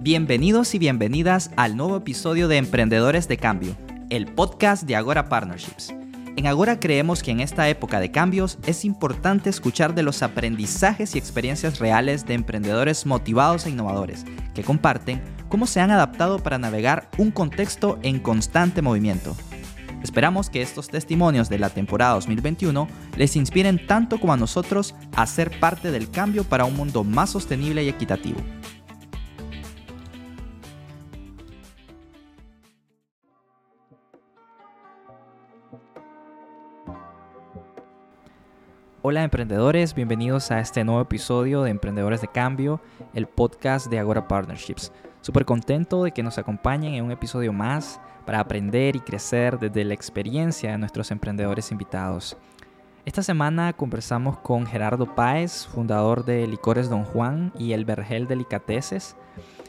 Bienvenidos y bienvenidas al nuevo episodio de Emprendedores de Cambio, el podcast de Agora Partnerships. En Agora creemos que en esta época de cambios es importante escuchar de los aprendizajes y experiencias reales de emprendedores motivados e innovadores que comparten cómo se han adaptado para navegar un contexto en constante movimiento. Esperamos que estos testimonios de la temporada 2021 les inspiren tanto como a nosotros a ser parte del cambio para un mundo más sostenible y equitativo. Hola emprendedores, bienvenidos a este nuevo episodio de Emprendedores de Cambio, el podcast de Agora Partnerships. Súper contento de que nos acompañen en un episodio más para aprender y crecer desde la experiencia de nuestros emprendedores invitados. Esta semana conversamos con Gerardo Páez, fundador de Licores Don Juan y El Vergel Delicateces.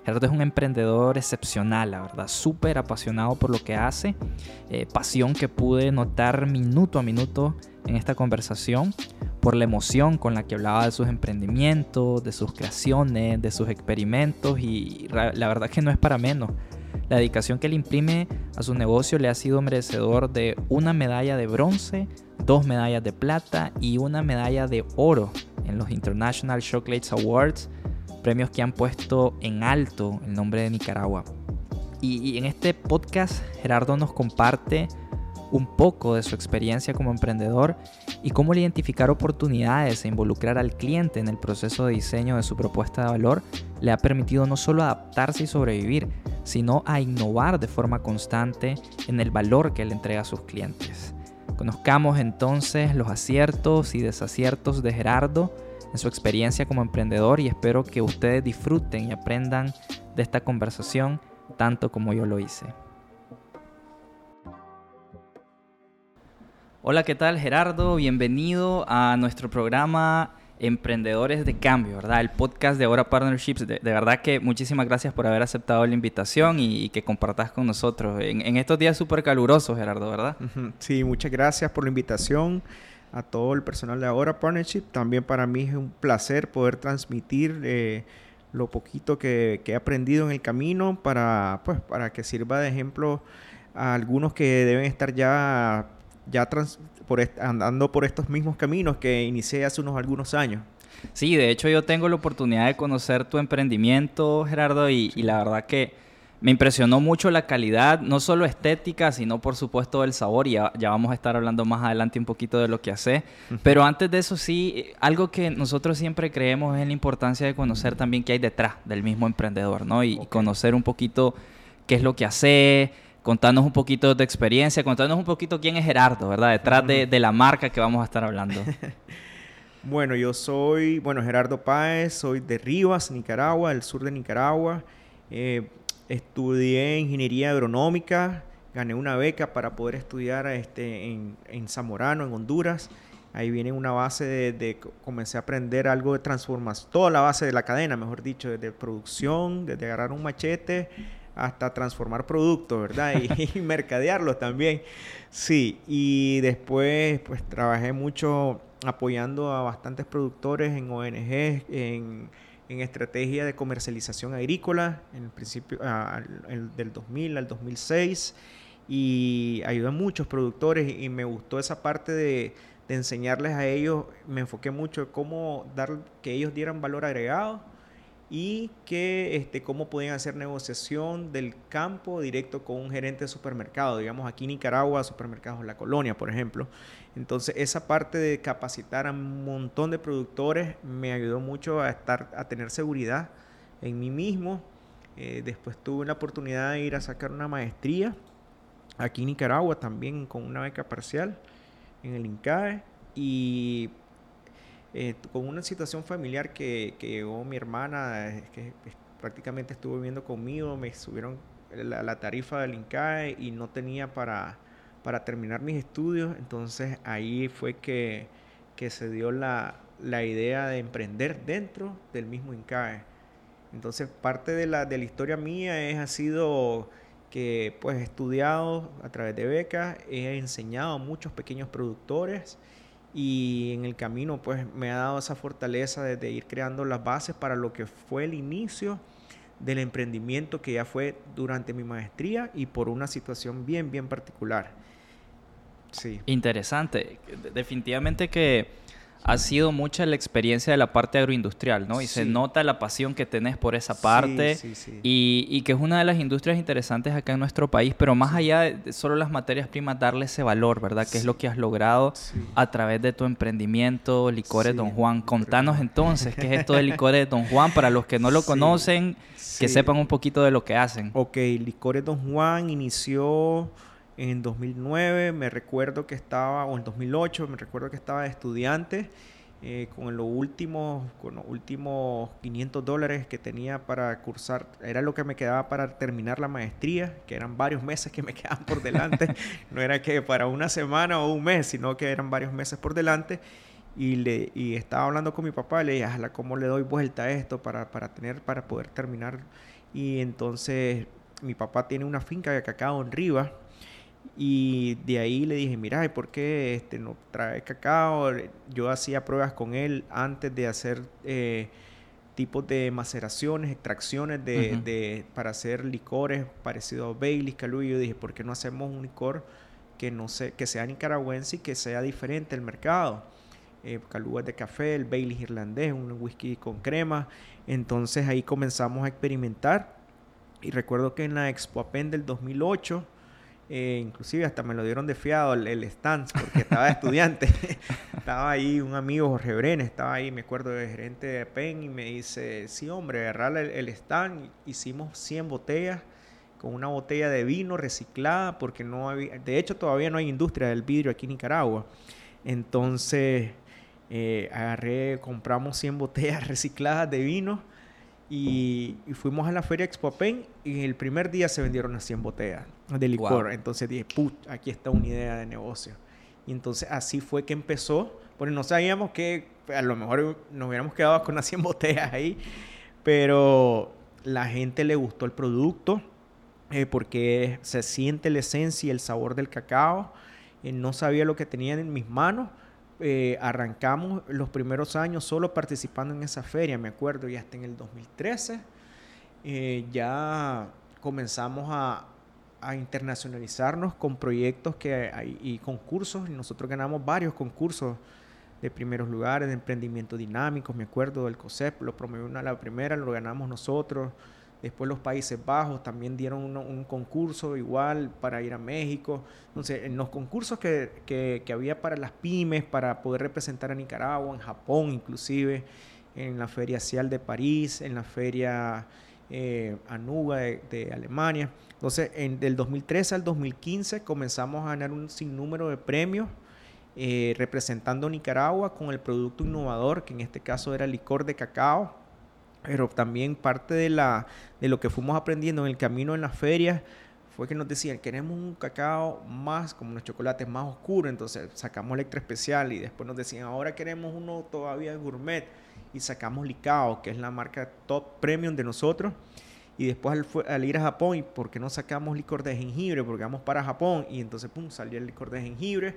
Gerardo es un emprendedor excepcional, la verdad, súper apasionado por lo que hace, eh, pasión que pude notar minuto a minuto en esta conversación por la emoción con la que hablaba de sus emprendimientos, de sus creaciones, de sus experimentos y la verdad que no es para menos. La dedicación que le imprime a su negocio le ha sido merecedor de una medalla de bronce, dos medallas de plata y una medalla de oro en los International Chocolates Awards, premios que han puesto en alto el nombre de Nicaragua. Y, y en este podcast Gerardo nos comparte un poco de su experiencia como emprendedor y cómo identificar oportunidades e involucrar al cliente en el proceso de diseño de su propuesta de valor le ha permitido no solo adaptarse y sobrevivir, sino a innovar de forma constante en el valor que le entrega a sus clientes. Conozcamos entonces los aciertos y desaciertos de Gerardo en su experiencia como emprendedor y espero que ustedes disfruten y aprendan de esta conversación tanto como yo lo hice. Hola, ¿qué tal Gerardo? Bienvenido a nuestro programa Emprendedores de Cambio, ¿verdad? El podcast de Ahora Partnerships. De, verdad que muchísimas gracias por haber aceptado la invitación y, que compartas con nosotros en, estos días súper calurosos, Gerardo, ¿verdad? Sí, muchas gracias por la invitación a todo el personal de Ahora Partnership. También para mí es un placer poder transmitir eh, lo poquito que, he aprendido en el camino para, pues, para que sirva de ejemplo a algunos que deben estar ya ya por andando por estos mismos caminos que inicié hace unos algunos años. Sí, de hecho yo tengo la oportunidad de conocer tu emprendimiento, Gerardo, y, la verdad que me impresionó mucho la calidad, no solo estética, sino por supuesto el sabor, y ya, vamos a estar hablando más adelante un poquito de lo que hace. Pero antes de eso sí, algo que nosotros siempre creemos es la importancia de conocer también qué hay detrás del mismo emprendedor, ¿no? Y, y conocer un poquito qué es lo que hace, contarnos un poquito de experiencia, contarnos un poquito quién es Gerardo, ¿verdad? Detrás de, la marca que vamos a estar hablando. bueno, yo soy, bueno, Gerardo Páez, soy de Rivas, Nicaragua, del sur de Nicaragua. Eh, estudié ingeniería agronómica, gané una beca para poder estudiar este, en, Zamorano, en Honduras. Ahí viene una base de, de, comencé a aprender algo de transformación, toda la base de la cadena, mejor dicho, desde producción, desde agarrar un machete hasta transformar productos, ¿verdad? Y, mercadearlos también. Sí, y después pues trabajé mucho apoyando a bastantes productores en ONG, en, en estrategia de comercialización agrícola, en el principio del 2000 al 2006, y ayudé a muchos productores y me gustó esa parte de, de enseñarles a ellos, me enfoqué mucho en cómo dar, que ellos dieran valor agregado y que este, cómo podían hacer negociación del campo directo con un gerente de supermercado, digamos aquí en Nicaragua, supermercados La Colonia, por ejemplo. Entonces, esa parte de capacitar a un montón de productores me ayudó mucho a, estar, a tener seguridad en mí mismo. Eh, después tuve la oportunidad de ir a sacar una maestría aquí en Nicaragua también con una beca parcial en el INCAE y eh, con una situación familiar que, que llegó mi hermana, que prácticamente estuvo viviendo conmigo, me subieron la, tarifa del INCAE y no tenía para, para terminar mis estudios, entonces ahí fue que, que se dio la, la, idea de emprender dentro del mismo INCAE. Entonces parte de la, de la historia mía es, ha sido que pues he estudiado a través de becas, he enseñado a muchos pequeños productores y en el camino pues me ha dado esa fortaleza de, ir creando las bases para lo que fue el inicio del emprendimiento que ya fue durante mi maestría y por una situación bien, bien particular. Sí. Interesante. Definitivamente que ha sido mucha la experiencia de la parte agroindustrial, ¿no? Y se nota la pasión que tenés por esa parte y, que es una de las industrias interesantes acá en nuestro país, pero más allá de solo las materias primas, darle ese valor, ¿verdad? Que es lo que has logrado a través de tu emprendimiento, Licores Don Juan. Contanos entonces, ¿qué es esto de Licores Don Juan? Para los que no lo conocen, que sepan un poquito de lo que hacen. Ok, Licores Don Juan inició en 2009 me recuerdo que estaba, o en 2008 me recuerdo que estaba de estudiante eh, con los últimos, con los últimos 500 dólares que tenía para cursar, era lo que me quedaba para terminar la maestría, que eran varios meses que me quedaban por delante, no era que para una semana o un mes, sino que eran varios meses por delante. Y, le, y estaba hablando con mi papá, le dije, ¿cómo le doy vuelta a esto para, para, tener, para poder terminar? Y entonces mi papá tiene una finca de cacao en Rivas, y de ahí le dije, mira, ¿y por qué este, no trae cacao? Yo hacía pruebas con él antes de hacer eh, tipos de maceraciones, extracciones de, para hacer licores parecidos a Bailey, Calú. Y yo dije, ¿por qué no hacemos un licor que, no sé, que sea nicaragüense y que sea diferente al mercado? Eh, Calú es de café, el Bailey irlandés, un whisky con crema. Entonces ahí comenzamos a experimentar. Y recuerdo que en la Expo Apen del 2008 eh, inclusive hasta me lo dieron de fiado el, el porque estaba estudiante. estaba ahí un amigo, Jorge Brenes, estaba ahí, me acuerdo, de gerente de PEN y me dice, sí hombre, agarrar el, stand, hicimos 100 botellas con una botella de vino reciclada porque no había, de hecho todavía no hay industria del vidrio aquí en Nicaragua. Entonces eh, agarré, compramos 100 botellas recicladas de vino y, fuimos a la feria Expo Pen y el primer día se vendieron las 100 botellas de licor. Entonces dije, put, aquí está una idea de negocio. Y entonces así fue que empezó. Porque no sabíamos que a lo mejor nos hubiéramos quedado con las 100 botellas ahí. Pero la gente le gustó el producto eh, porque se siente la esencia y el sabor del cacao. Eh, no sabía lo que tenían en mis manos eh, arrancamos los primeros años solo participando en esa feria, me acuerdo, y hasta en el 2013 eh, ya comenzamos a, internacionalizarnos con proyectos que y concursos, y nosotros ganamos varios concursos de primeros lugares, de emprendimiento dinámico, me acuerdo del COSEP, lo promovió una la primera, lo ganamos nosotros, Después los Países Bajos también dieron un, concurso igual para ir a México. Entonces, en los concursos que, que, había para las pymes, para poder representar a Nicaragua, en Japón inclusive, en la Feria Cial de París, en la Feria eh, Anuga de, Alemania. Entonces, en, del 2013 al 2015 comenzamos a ganar un sinnúmero de premios eh, representando Nicaragua con el producto innovador, que en este caso era licor de cacao pero también parte de, la, de lo que fuimos aprendiendo en el camino en las ferias fue que nos decían, queremos un cacao más, como los chocolates más oscuros, entonces sacamos Electra Especial y después nos decían, ahora queremos uno todavía gourmet y sacamos Licao, que es la marca top premium de nosotros. Y después al, ir a Japón, ¿y por qué no sacamos licor de jengibre? Porque vamos para Japón y entonces, pum, salió el licor de jengibre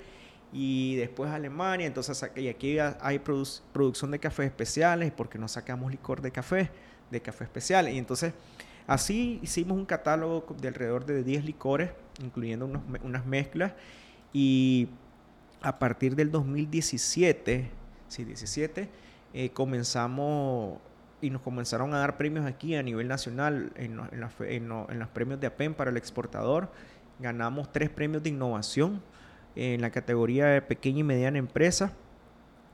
y después Alemania, entonces y aquí hay producción de cafés especiales, porque no sacamos licor de café, de café especial. Y entonces así hicimos un catálogo de alrededor de 10 licores, incluyendo unas mezclas, y a partir del 2017, sí, 17, eh, comenzamos y nos comenzaron a dar premios aquí a nivel nacional en, en los premios de APEN para el exportador. Ganamos tres premios de innovación en la categoría de pequeña y mediana empresa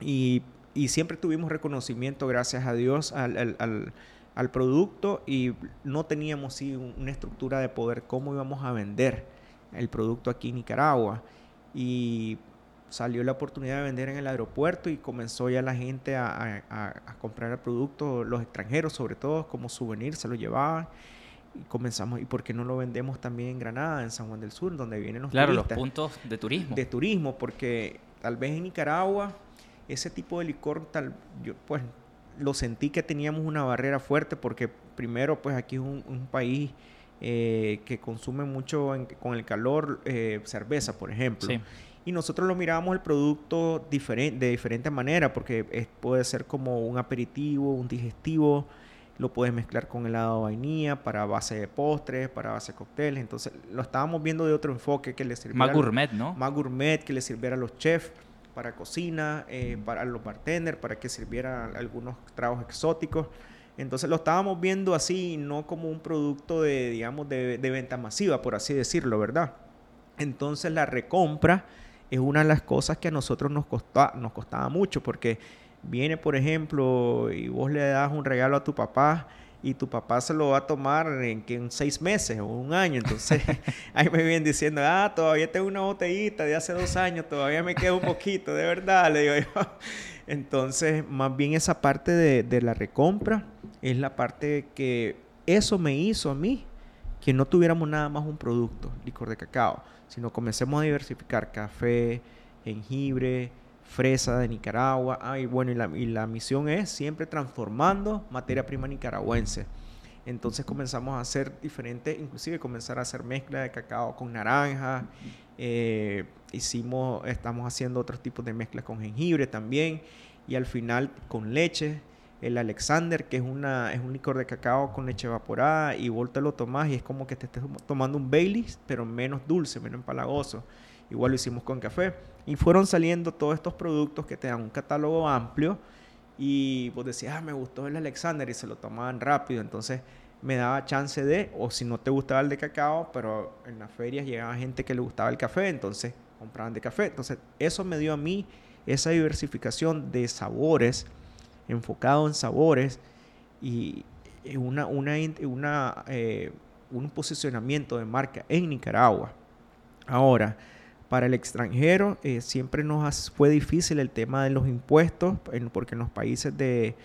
y, siempre tuvimos reconocimiento, gracias a Dios, al, producto y no teníamos sí, una estructura de poder cómo íbamos a vender el producto aquí en Nicaragua. Y salió la oportunidad de vender en el aeropuerto y comenzó ya la gente a, a comprar el producto, los extranjeros sobre todo, como souvenir, se lo llevaban y comenzamos, ¿y por qué no lo vendemos también en Granada, en San Juan del Sur, donde vienen los claro, los puntos de turismo. De turismo, porque tal vez en Nicaragua ese tipo de licor, tal, yo pues lo sentí que teníamos una barrera fuerte porque primero pues aquí es un, país eh, que consume mucho con el calor eh, cerveza, por ejemplo. Y nosotros lo mirábamos el producto diferente, de diferente manera, porque puede ser como un aperitivo, un digestivo, lo puedes mezclar con helado de vainilla para base de postres, para base de cócteles. Entonces lo estábamos viendo de otro enfoque que le sirviera. Más gourmet, ¿no? Más gourmet, que le sirviera a los chefs para cocina, eh, para los bartenders, para que sirviera algunos tragos exóticos. Entonces lo estábamos viendo así, no como un producto de, digamos, de, de venta masiva, por así decirlo, ¿verdad? Entonces la recompra es una de las cosas que a nosotros nos, costaba, nos costaba mucho, porque viene, por ejemplo, y vos le das un regalo a tu papá y tu papá se lo va a tomar en, que en seis meses o un año. Entonces, ahí me vienen diciendo, ah, todavía tengo una botellita de hace dos años, todavía me queda un poquito, de verdad, le digo yo. Entonces, más bien esa parte de, de la recompra es la parte que eso me hizo a mí que no tuviéramos nada más un producto, licor de cacao, sino comencemos a diversificar café, jengibre, fresa de Nicaragua. Ah, y bueno, y la, y la misión es siempre transformando materia prima nicaragüense. Entonces comenzamos a hacer diferentes, inclusive comenzar a hacer mezcla de cacao con naranja. Eh, hicimos, estamos haciendo otros tipos de mezclas con jengibre también. Y al final con leche. El Alexander, que es, una, es un licor de cacao con leche evaporada. Y vos te lo tomás y es como que te estés tomando un Baileys, pero menos dulce, menos empalagoso. Igual lo hicimos con café. Y fueron saliendo todos estos productos que te dan un catálogo amplio. Y vos decías, ah, me gustó el Alexander y se lo tomaban rápido. Entonces me daba chance de, o si no te gustaba el de cacao, pero en las ferias llegaba gente que le gustaba el café, entonces compraban de café. Entonces eso me dio a mí esa diversificación de sabores, enfocado en sabores y una, una, una eh, un posicionamiento de marca en Nicaragua. Ahora, para el extranjero eh, siempre nos fue difícil el tema de los impuestos, porque en los países de,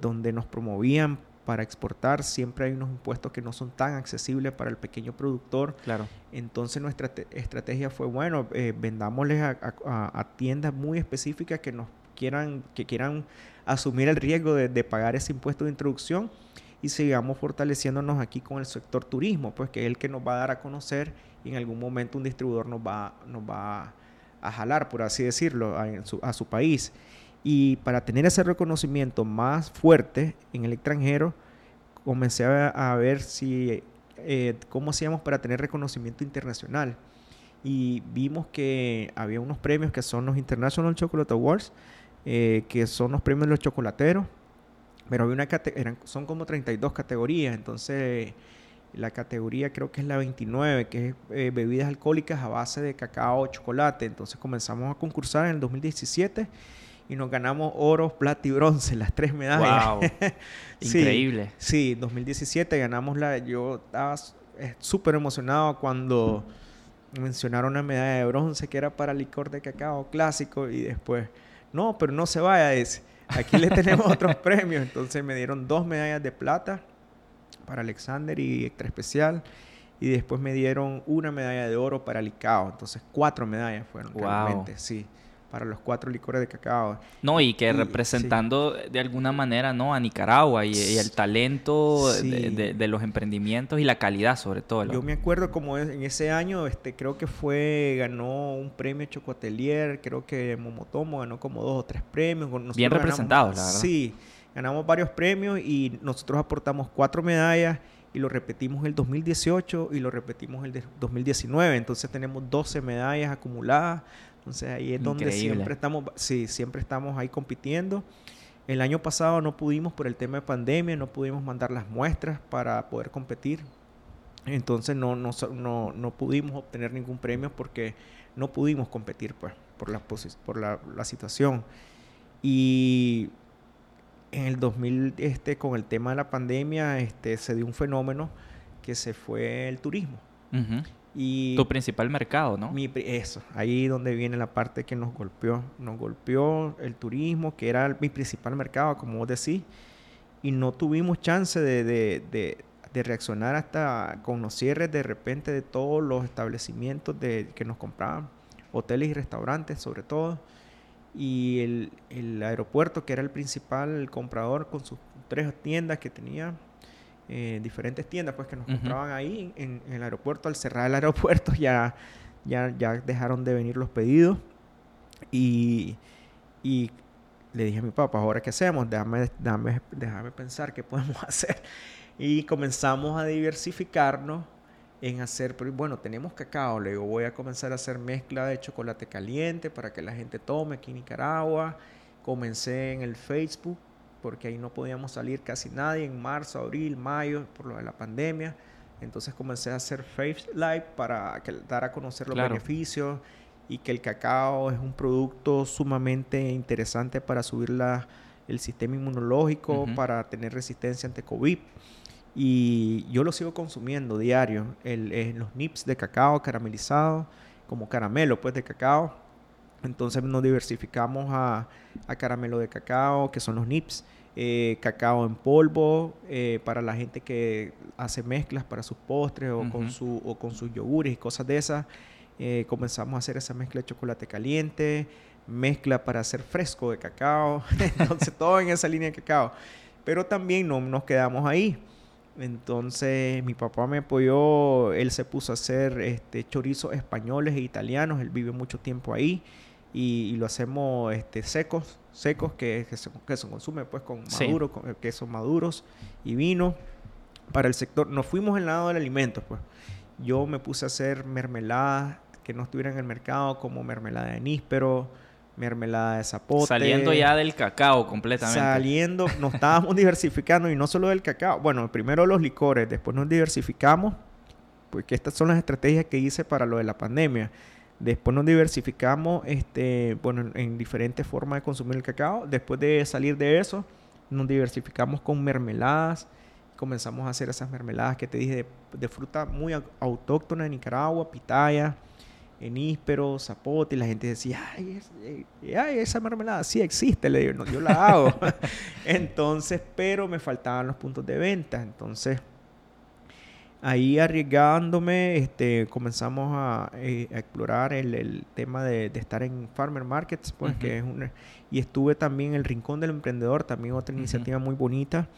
donde nos promovían para exportar siempre hay unos impuestos que no son tan accesibles para el pequeño productor. Claro. Entonces nuestra estrategia fue, bueno, eh, vendámosles a, tiendas muy específicas que nos quieran, que quieran asumir el riesgo de, pagar ese impuesto de introducción y sigamos fortaleciéndonos aquí con el sector turismo, pues que es el que nos va a dar a conocer y en algún momento un distribuidor nos va, nos va a jalar, por así decirlo, a su, a su país. Y para tener ese reconocimiento más fuerte en el extranjero, comencé a, ver si, eh, cómo hacíamos para tener reconocimiento internacional. Y vimos que había unos premios que son los International Chocolate Awards, eh, que son los premios de los chocolateros, pero había una eran, son como 32 categorías, entonces la categoría creo que es la 29, que es eh, bebidas alcohólicas a base de cacao o chocolate. Entonces comenzamos a concursar en el 2017 y nos ganamos oro, plata y bronce, las tres medallas. Wow. Increíble. Sí, 2017 ganamos la. Yo estaba eh, súper emocionado cuando mencionaron una medalla de bronce que era para licor de cacao clásico y después, no, pero no se vaya ese. Aquí le tenemos otros premios. Entonces me dieron dos medallas de plata para Alexander y extra especial. Y después me dieron una medalla de oro para Licao. Entonces, cuatro medallas fueron realmente, sí, para los cuatro licores de cacao. No, y que representando de alguna manera, ¿no? A Nicaragua y, el talento de, los emprendimientos y la calidad, sobre todo. Yo me acuerdo como en ese año, este, creo que fue, ganó un premio Chocoatelier, creo que Momotomo ganó como dos o tres premios. Bien representados, la verdad. Sí ganamos varios premios y nosotros aportamos cuatro medallas y lo repetimos el 2018 y lo repetimos el 2019. Entonces tenemos 12 medallas acumuladas. Entonces ahí es donde siempre estamos, sí, siempre estamos ahí compitiendo. El año pasado no pudimos por el tema de pandemia, no pudimos mandar las muestras para poder competir. Entonces no, no, no, no pudimos obtener ningún premio porque no pudimos competir pues, por, la, por la, la situación. Y en el 2000, este, con el tema de la pandemia, este, se dio un fenómeno que se fue el turismo. Y tu principal mercado, ¿no? Mi, eso, ahí donde viene la parte que nos golpeó. Nos golpeó el turismo, que era mi principal mercado, como vos decís, y no tuvimos chance de, de, de, de reaccionar hasta con los cierres de repente de todos los establecimientos de, que nos compraban, hoteles y restaurantes sobre todo y el, el, aeropuerto, que era el principal comprador con sus tres tiendas que tenía, eh, diferentes tiendas pues que nos compraban ahí en, el aeropuerto, al cerrar el aeropuerto ya, ya, ya dejaron de venir los pedidos y, y le dije a mi papá, ¿ahora qué hacemos? Déjame, déjame, déjame pensar qué podemos hacer. Y comenzamos a diversificarnos en hacer, bueno, tenemos cacao, le digo, voy a comenzar a hacer mezcla de chocolate caliente para que la gente tome aquí en Nicaragua. Comencé en el Facebook, porque ahí no podíamos salir casi nadie, en marzo, abril, mayo, por lo de la pandemia. Entonces comencé a hacer Face Live para dar a conocer los beneficios y que el cacao es un producto sumamente interesante para subir la, el sistema inmunológico, para tener resistencia ante COVID. Y yo lo sigo consumiendo diario. El, los nips de cacao caramelizado, como caramelo pues de cacao. Entonces nos diversificamos a, a caramelo de cacao, que son los nips. Eh, cacao en polvo eh, para la gente que hace mezclas para sus postres o, con, su, o con sus yogures y cosas de esas. Eh, comenzamos a hacer esa mezcla de chocolate caliente, mezcla para hacer fresco de cacao, entonces todo en esa línea de cacao. Pero también no nos quedamos ahí. Entonces mi papá me apoyó, él se puso a hacer este, chorizos españoles e italianos, él vive mucho tiempo ahí y, lo hacemos este, secos, secos que, que, se, que se consume pues con maduro, con quesos maduros y vino para el sector. Nos fuimos el lado del alimento pues. Yo me puse a hacer mermeladas que no estuvieran en el mercado como mermelada de níspero, mermelada de zapote. Saliendo ya del cacao completamente. Saliendo, nos estábamos diversificando y no solo del cacao. Bueno, primero los licores, después nos diversificamos, porque estas son las estrategias que hice para lo de la pandemia. Después nos diversificamos, este, bueno, en, diferentes formas de consumir el cacao. Después de salir de eso, nos diversificamos con mermeladas. Comenzamos a hacer esas mermeladas que te dije de, de fruta muy autóctona de Nicaragua, pitaya en íspero, zapote, y la gente decía, ay, eh, esa mermelada sí existe, le digo, no, yo la hago. entonces, pero me faltaban los puntos de venta. Entonces, ahí arriesgándome, este, comenzamos a, eh, explorar el, tema de, estar en Farmer Markets, pues, que es una, y estuve también en el Rincón del Emprendedor, también otra iniciativa muy bonita.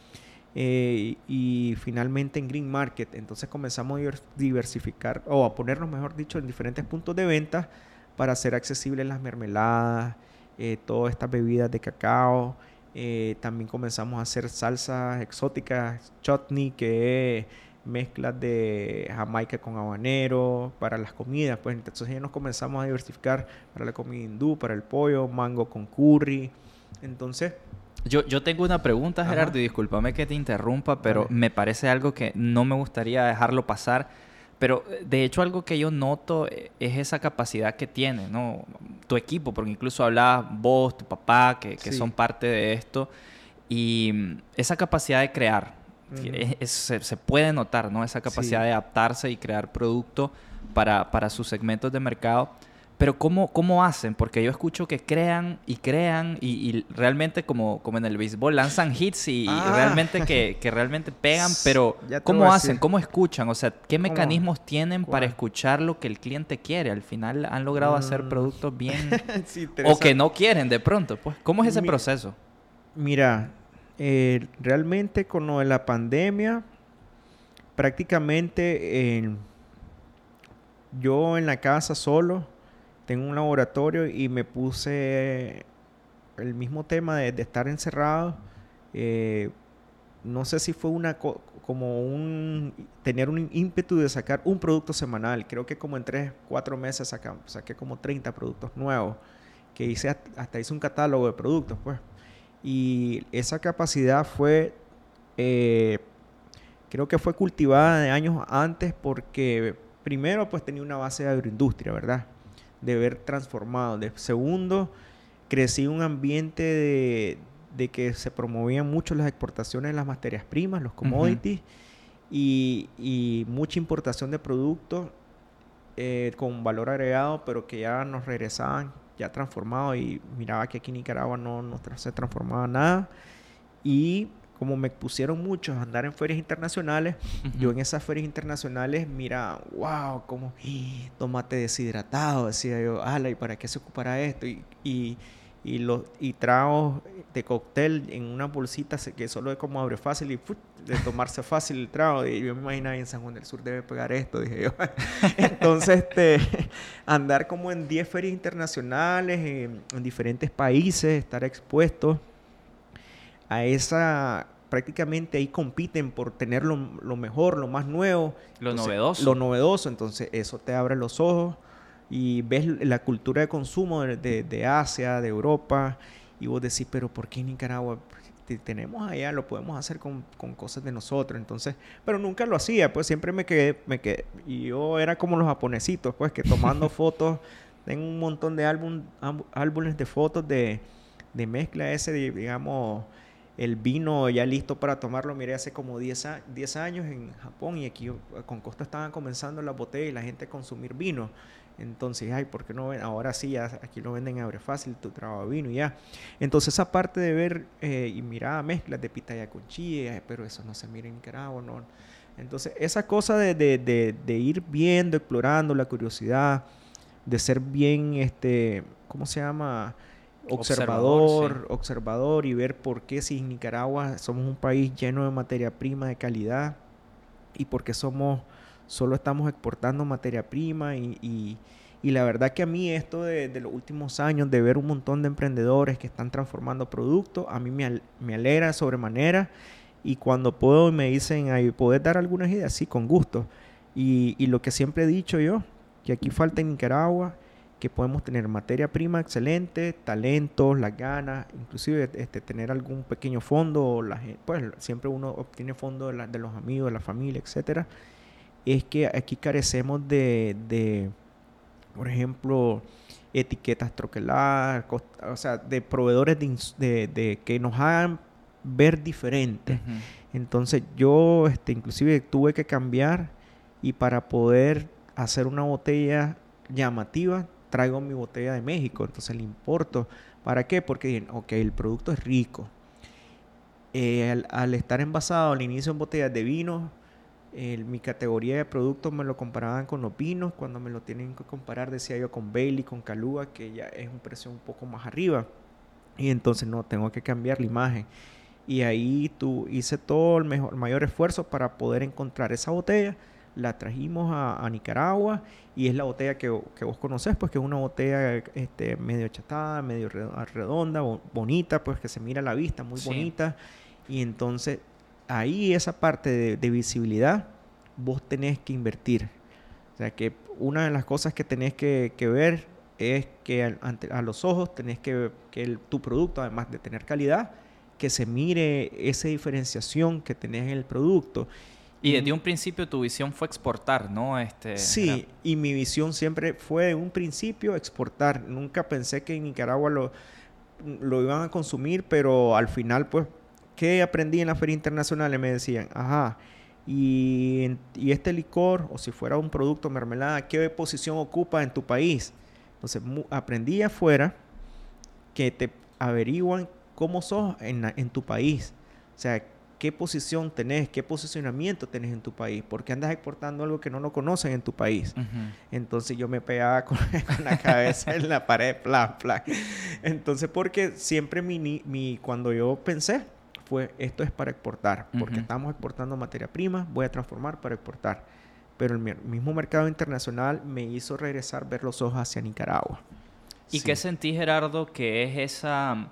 Eh, y finalmente en Green Market. Entonces comenzamos a diversificar, o a ponernos, mejor dicho, en diferentes puntos de venta para hacer accesibles las mermeladas, eh, todas estas bebidas de cacao. Eh, también comenzamos a hacer salsas exóticas, chutney, que es mezclas de jamaica con habanero para las comidas. Pues entonces ya nos comenzamos a diversificar para la comida hindú, para el pollo, mango con curry. Entonces yo, yo tengo una pregunta, Gerardo, y discúlpame que te interrumpa, pero me parece algo que no me gustaría dejarlo pasar. Pero eh, de hecho algo que yo noto eh, es esa capacidad que tiene, ¿no? Tu equipo, porque incluso hablabas vos, tu papá, que, que son parte de esto, y mm, esa capacidad de crear, se, se, puede notar, ¿no? Esa capacidad de adaptarse y crear producto para, para sus segmentos de mercado. Pero ¿cómo, ¿cómo hacen? Porque yo escucho que crean y crean y, realmente como, como en el béisbol lanzan hits y, ah. realmente que, que, realmente pegan, pero ¿cómo hacen? ¿Cómo escuchan? O sea, ¿qué mecanismos tienen para escuchar lo que el cliente quiere? Al final han logrado hacer mm. productos bien o que no quieren de pronto. Pues, ¿Cómo es ese proceso? Mira, eh, realmente con lo de la pandemia, prácticamente yo en la casa solo tengo un laboratorio y me puse el mismo tema de, estar encerrado. Eh, no sé si fue una como un tener un ímpetu de sacar un producto semanal. Creo que como en tres, cuatro meses saqué como 30 productos nuevos. Que hice hasta hice un catálogo de productos, pues. Y esa capacidad fue, eh, creo que fue cultivada de años antes porque primero pues tenía una base de agroindustria, ¿verdad? de ver transformado. De, segundo, crecí un ambiente de, de, que se promovían mucho las exportaciones de las materias primas, los commodities, y, y, mucha importación de productos eh, con valor agregado, pero que ya nos regresaban ya transformados y miraba que aquí en Nicaragua no, no se transformaba nada. Y como me pusieron muchos a andar en ferias internacionales, yo en esas ferias internacionales, mira, wow, como tomate deshidratado, decía yo, ala, ¿y para qué se ocupará esto? Y, y los y tragos de cóctel en una bolsita que solo es como abre fácil y de tomarse fácil el trago. Y yo me imaginaba en San Juan del Sur debe pegar esto dije yo. Entonces este andar como en 10 ferias internacionales en, diferentes países estar expuesto a esa prácticamente ahí compiten por tener lo, mejor lo más nuevo. Lo novedoso. lo novedoso entonces eso te abre los ojos y ves la cultura de consumo de, de, Asia, de Europa, y vos decís, pero ¿por qué Nicaragua? tenemos allá, lo podemos hacer con, con, cosas de nosotros, entonces, pero nunca lo hacía, pues siempre me quedé, me quedé, y yo era como los japonesitos, pues que tomando fotos, tengo un montón de álbum, álbumes de fotos de, de mezcla ese, digamos, el vino ya listo para tomarlo, miré hace como 10, 10 años en Japón y aquí con Costa estaban comenzando las botellas y la gente a consumir vino. Entonces, ay, ¿por qué no ven? Ahora sí, aquí lo venden abre fácil, tu trabajo vino y ya. Entonces, esa parte de ver eh, y mirar mezclas de pitaya con chile, pero eso no se mira en Nicaragua, ¿no? Entonces, esa cosa de, de, de, ir viendo, explorando la curiosidad, de ser bien, este, ¿cómo se llama? Observador, observador, y ver por qué si en Nicaragua somos un país lleno de materia prima de calidad y por qué somos solo estamos exportando materia prima y, la verdad que a mí esto de, los últimos años, de ver un montón de emprendedores que están transformando productos, a mí me, me alegra sobremanera y cuando puedo me dicen, ahí ¿puedes dar algunas ideas? Sí, con gusto. Y, y lo que siempre he dicho yo, que aquí falta en Nicaragua, que podemos tener materia prima excelente, talentos, las ganas, inclusive este, tener algún pequeño fondo, la, pues siempre uno obtiene fondo de, de los amigos, de la familia, etcétera es que aquí carecemos de, por ejemplo, etiquetas troqueladas, o sea, de proveedores de, que nos hagan ver diferente. Entonces yo, este, inclusive tuve que cambiar y para poder hacer una botella llamativa, traigo mi botella de México, entonces le importo. ¿Para qué? Porque, ok, el producto es rico. Eh, al, al, estar envasado al inicio en botellas de vino, mi categoría de productos me lo comparaban con los vinos, cuando me lo tienen que comparar decía yo con Bailey, con Calúa, que ya es un precio un poco más arriba. Y entonces no, tengo que cambiar la imagen. Y ahí tú hice todo el mejor, mayor esfuerzo para poder encontrar esa botella. La trajimos a, Nicaragua y es la botella que, que, vos conocés, pues que es una botella este, medio chatada, medio redonda, bonita, pues que se mira a la vista, muy bonita. Y entonces ahí esa parte de, visibilidad vos tenés que invertir. O sea que una de las cosas que tenés que, ver es que a los ojos tenés que que tu producto, además de tener calidad, que se mire esa diferenciación que tenés en el producto. Y desde un principio tu visión fue exportar, ¿no? Este, sí, y mi visión siempre fue de un principio exportar. Nunca pensé que en Nicaragua lo, lo iban a consumir, pero al final pues ¿Qué aprendí en la feria internacional? Y me decían, ajá, y, este licor, o si fuera un producto mermelada, ¿qué posición ocupa en tu país? Entonces, aprendí afuera que te averiguan cómo sos en, tu país. O sea, qué posición tenés, qué posicionamiento tenés en tu país, porque andas exportando algo que no lo conocen en tu país. Entonces yo me pegaba con, la cabeza en la pared, plan, plan. Entonces, porque siempre mi, mi, cuando yo pensé, fue esto es para exportar, porque estamos exportando materia prima, voy a transformar para exportar. Pero el mismo mercado internacional me hizo regresar, ver los ojos hacia Nicaragua. ¿Y qué sentí, Gerardo, que es esa,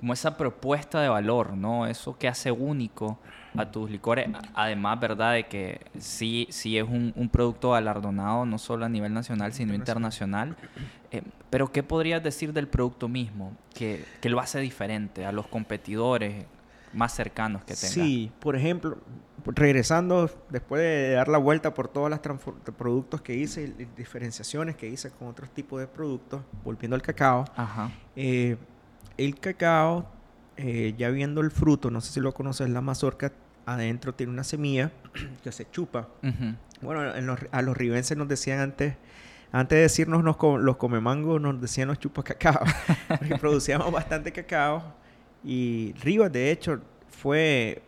como esa propuesta de valor, ¿no? Eso que hace único a tus licores, además, ¿verdad? De que sí, sí es un, producto galardonado no solo a nivel nacional, sino internacional. Eh, pero, ¿qué podrías decir del producto mismo que, que, lo hace diferente a los competidores? Más cercanos que tenga. Sí, por ejemplo, regresando después de dar la vuelta por todos los productos que hice y diferenciaciones que hice con otros tipos de productos, volviendo al cacao, eh, el cacao, eh, ya viendo el fruto, no sé si lo conoces, la mazorca, adentro tiene una semilla que se chupa. Bueno, a los ribenses nos decían antes antes de decirnos los, los come mangos, nos decían los chupa cacao. porque producíamos bastante cacao y Rivas, de hecho, fue,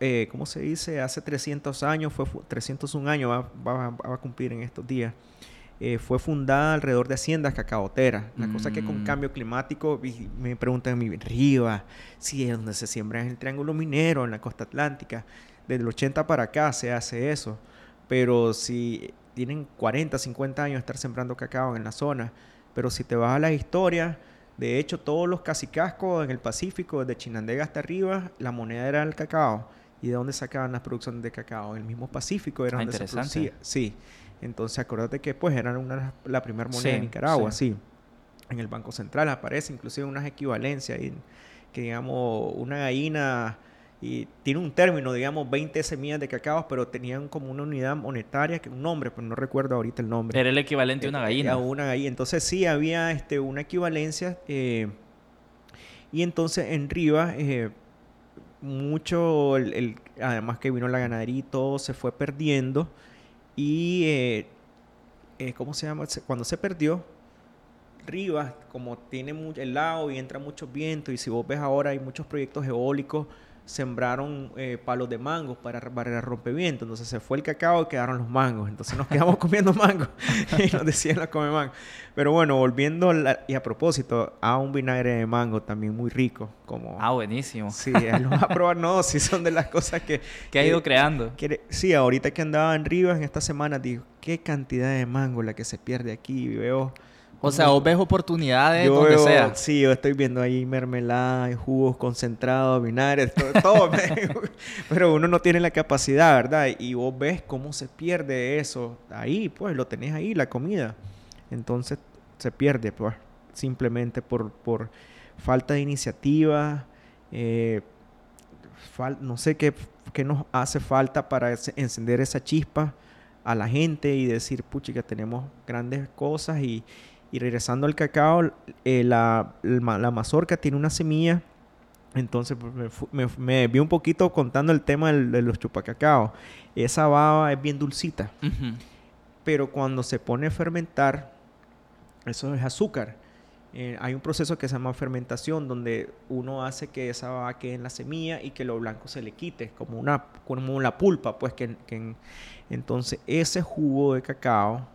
eh, ¿cómo se dice? Hace 300 años, fue 301 años, va, va, a cumplir en estos días. eh, fue fundada alrededor de haciendas cacaoteras. La cosa que con Mm. cambio climático, y me preguntan mi Rivas, si es donde se siembra en el Triángulo Minero, en la costa atlántica. Desde el 80 para acá se hace eso. Pero si tienen 40, 50 años de estar sembrando cacao en la zona, pero si te vas a la historia, de hecho todos los cacicascos en el Pacífico, desde Chinandega hasta arriba, la moneda era el cacao. ¿Y de dónde sacaban las producciones de cacao? En el mismo Pacífico era Ah, donde se producía. Sí. Entonces acuérdate que pues eran una, la primera moneda de Nicaragua, sí. sí. En el Banco Central aparece inclusive unas equivalencias y que digamos una gallina y tiene un término, digamos 20 semillas de cacao, pero tenían como una unidad monetaria, que un nombre, pero no recuerdo ahorita el nombre. Era el equivalente a una Eh, gallina. a una gallina. Entonces sí había este, una equivalencia. eh, y entonces en Rivas, eh, mucho, el, el- además que vino la ganadería y todo se fue perdiendo. Y, eh, eh, ¿cómo se llama? Cuando se perdió, Rivas, como tiene mucho el lago y entra mucho viento, y si vos ves ahora hay muchos proyectos eólicos, sembraron eh, palos de mango para barrer rompeviento. Entonces se fue el cacao y quedaron los mangos. Entonces nos quedamos comiendo mango y nos decían la come mango. Pero bueno, volviendo la- y a propósito, a un vinagre de mango también muy rico. Como, Ah, buenísimo. Sí, lo vas a probar. No, sí son de las cosas que... ¿Qué ha ido creando? que- sí, ahorita que andaba en Rivas en esta semana, digo, qué cantidad de mango la que se pierde aquí. Veo... O sea, vos ves oportunidades Yo donde veo- sea. Sí, yo estoy viendo ahí mermelada, jugos concentrados, vinagres, todo. pero uno no tiene la capacidad, ¿verdad? Y vos ves cómo se pierde eso ahí, pues lo tenés ahí, la comida. Entonces se pierde, pues, simplemente por, por falta de iniciativa. eh, fal- no sé qué, qué nos hace falta para encender esa chispa a la gente y decir, puchica, tenemos grandes cosas y, y regresando al cacao, eh, la, la mazorca tiene una semilla. Entonces pues, me, fu- me, me vi un poquito contando el tema del- de los chupacacao. Esa baba es bien dulcita, pero cuando se pone a fermentar, eso es azúcar. Eh, hay un proceso que se llama fermentación, donde uno hace que esa baba quede en la semilla y que lo blanco se le quite, como una como la pulpa, pues que, que- entonces ese jugo de cacao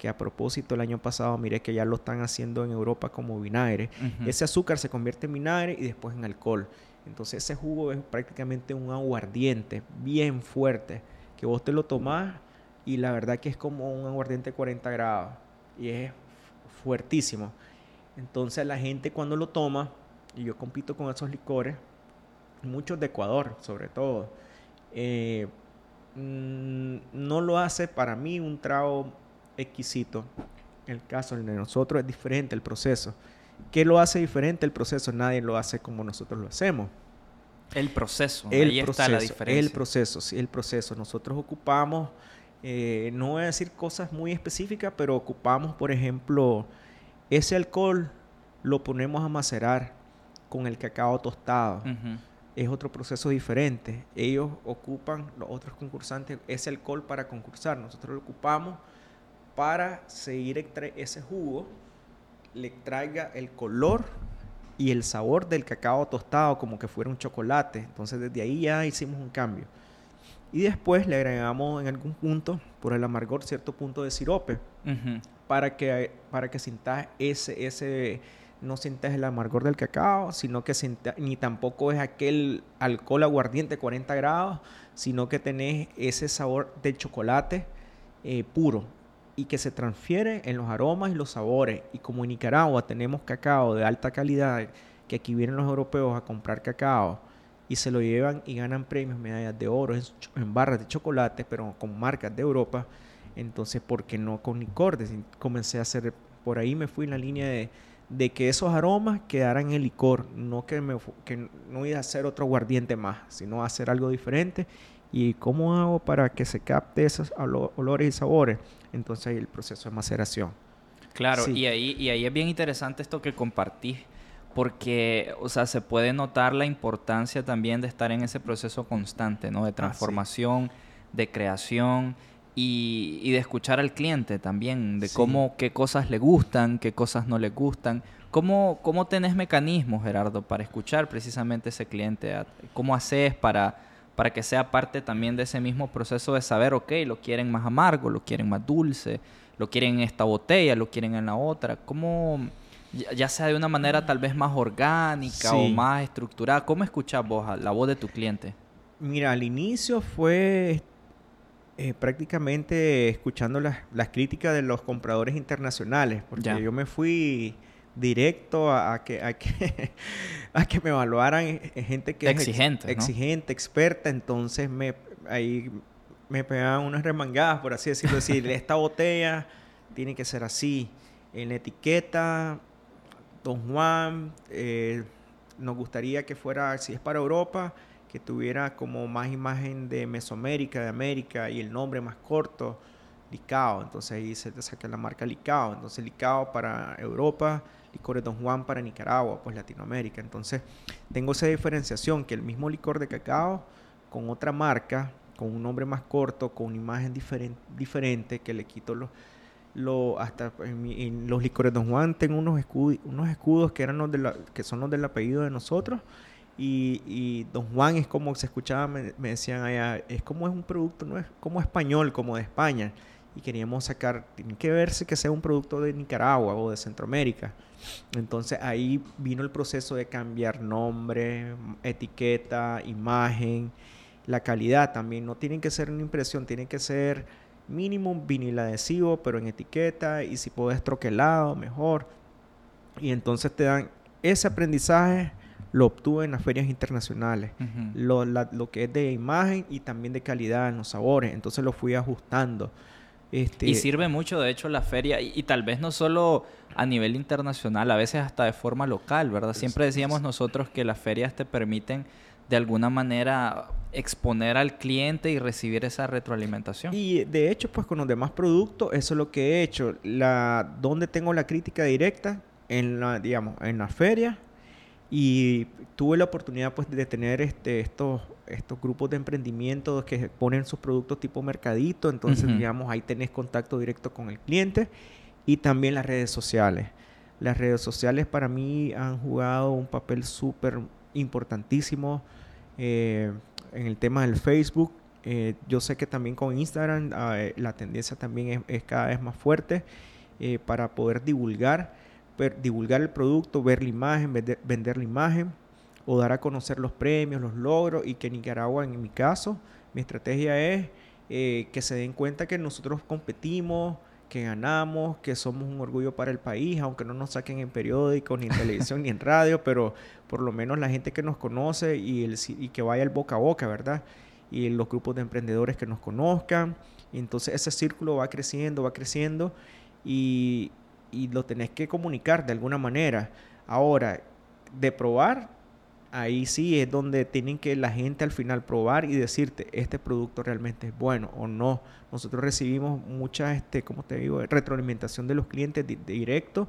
que a propósito el año pasado miré que ya lo están haciendo en Europa como vinagre. Ese azúcar se convierte en vinagre y después en alcohol. Entonces ese jugo es prácticamente un aguardiente bien fuerte que vos te lo tomás y la verdad que es como un aguardiente de 40 grados y es fuertísimo. Entonces la gente cuando lo toma, y yo compito con esos licores, muchos de Ecuador sobre todo, eh, mm, no lo hace para mí un trago exquisito. El caso de nosotros es diferente el proceso. ¿Qué lo hace diferente el proceso? Nadie lo hace como nosotros lo hacemos. El proceso. El Ahí proceso, está la diferencia. el proceso, sí, el proceso. Nosotros ocupamos, eh, no voy a decir cosas muy específicas, pero ocupamos, por ejemplo, ese alcohol lo ponemos a macerar con el cacao tostado. Es otro proceso diferente. Ellos ocupan, los otros concursantes, ese alcohol para concursar. Nosotros lo ocupamos para seguir extra- ese jugo, le traiga el color y el sabor del cacao tostado como que fuera un chocolate. Entonces desde ahí ya hicimos un cambio. Y después le agregamos en algún punto, por el amargor, cierto punto de sirope para que, para que sintas ese, ese, no sientas el amargor del cacao, sino que sienta- ni tampoco es aquel alcohol aguardiente 40 grados, sino que tenés ese sabor del chocolate eh, puro y que se transfiere en los aromas y los sabores. Y como en Nicaragua tenemos cacao de alta calidad, que aquí vienen los europeos a comprar cacao y se lo llevan y ganan premios, medallas de oro en, barras de chocolate, pero con marcas de Europa. Entonces, ¿por qué no con licordes? Y comencé a hacer, por ahí me fui en la línea de, de que esos aromas quedaran en el licor, no que, me, que no iba a hacer otro aguardiente más, sino hacer algo diferente. ¿Y cómo hago para que se capte esos olo- olores y sabores? Entonces ahí el proceso de maceración. Claro, Sí. y, ahí, y ahí es bien interesante esto que compartís, porque, o sea, se puede notar la importancia también de estar en ese proceso constante, ¿no? De transformación, de creación y, y de escuchar al cliente también, de Sí. cómo, qué cosas le gustan, qué cosas no le gustan. ¿Cómo, ¿Cómo tenés mecanismos, Gerardo, para escuchar precisamente ese cliente? ¿Cómo haces para, para que sea parte también de ese mismo proceso de saber, ok, lo quieren más amargo, lo quieren más dulce, lo quieren en esta botella, lo quieren en la otra. ¿Cómo, ya sea de una manera tal vez más orgánica o más estructurada, cómo escuchas vos la voz de tu cliente? Mira, al inicio fue eh, prácticamente escuchando las, las, críticas de los compradores internacionales, porque yo me fui directo a, que, a, que, a que me evaluaran eh, gente que exigente, es exigente, experta, entonces me ahí me pegaban unas remangadas, por así decirlo, decir, esta botella tiene que ser así, en la etiqueta, Don Juan, eh, nos gustaría que fuera, si es para Europa, que tuviera como más imagen de Mesoamérica, de América y el nombre más corto, Licao. Entonces ahí se te saca la marca Licao. Entonces Licao para Europa, licores Don Juan para Nicaragua, pues Latinoamérica. Entonces tengo esa diferenciación que el mismo licor de cacao con otra marca, con un nombre más corto, con una imagen diferente, que le quito los lo, hasta en, los licores Don Juan tengo unos escudos, unos escudos que eran los de la, que son los del apellido de nosotros y, Don Juan es como se escuchaba, me, decían allá, es como es un producto, no es como español, como de España. Y queríamos sacar, tiene que verse que sea un producto de Nicaragua o de Centroamérica. Entonces ahí vino el proceso de cambiar nombre, etiqueta, imagen, la calidad también. No tienen que ser una impresión, tiene que ser mínimo vinil adhesivo, pero en etiqueta y si puedes troquelado, mejor. Y entonces te dan ese aprendizaje lo obtuve en las ferias internacionales. lo, lo, que es de imagen y también de calidad en los sabores. Entonces lo fui ajustando. Este... Y sirve mucho, de hecho, la feria, y, tal vez no solo a nivel internacional, a veces hasta de forma local, ¿verdad? Siempre decíamos nosotros que las ferias te permiten de alguna manera exponer al cliente y recibir esa retroalimentación. Y de hecho, pues con los demás productos, eso es lo que he hecho. La, donde tengo la crítica directa, en la, digamos, en la feria, y tuve la oportunidad pues de tener este, estos, estos grupos de emprendimiento que ponen sus productos tipo mercadito, entonces digamos ahí tenés contacto directo con el cliente y también las redes sociales. Las redes sociales para mí han jugado un papel súper importantísimo eh, en el tema del Facebook. Eh, yo sé que también con Instagram ah, eh, la tendencia también es, cada vez más fuerte para poder divulgar divulgar el producto, ver la imagen, vender, la imagen o dar a conocer los premios, los logros y que Nicaragua, en mi caso, mi estrategia es eh, que se den cuenta que nosotros competimos, que ganamos, que somos un orgullo para el país, aunque no nos saquen en periódicos, ni en televisión, ni en radio, pero por lo menos la gente que nos conoce y, el, y que vaya el boca a boca, ¿verdad? Y los grupos de emprendedores que nos conozcan. Entonces ese círculo va creciendo, va creciendo. Y, y lo tenés que comunicar de alguna manera. Ahora, de probar, ahí sí es donde tienen que la gente al final probar y decirte, este producto realmente es bueno o no. Nosotros recibimos mucha, este, como te digo, retroalimentación de los clientes directo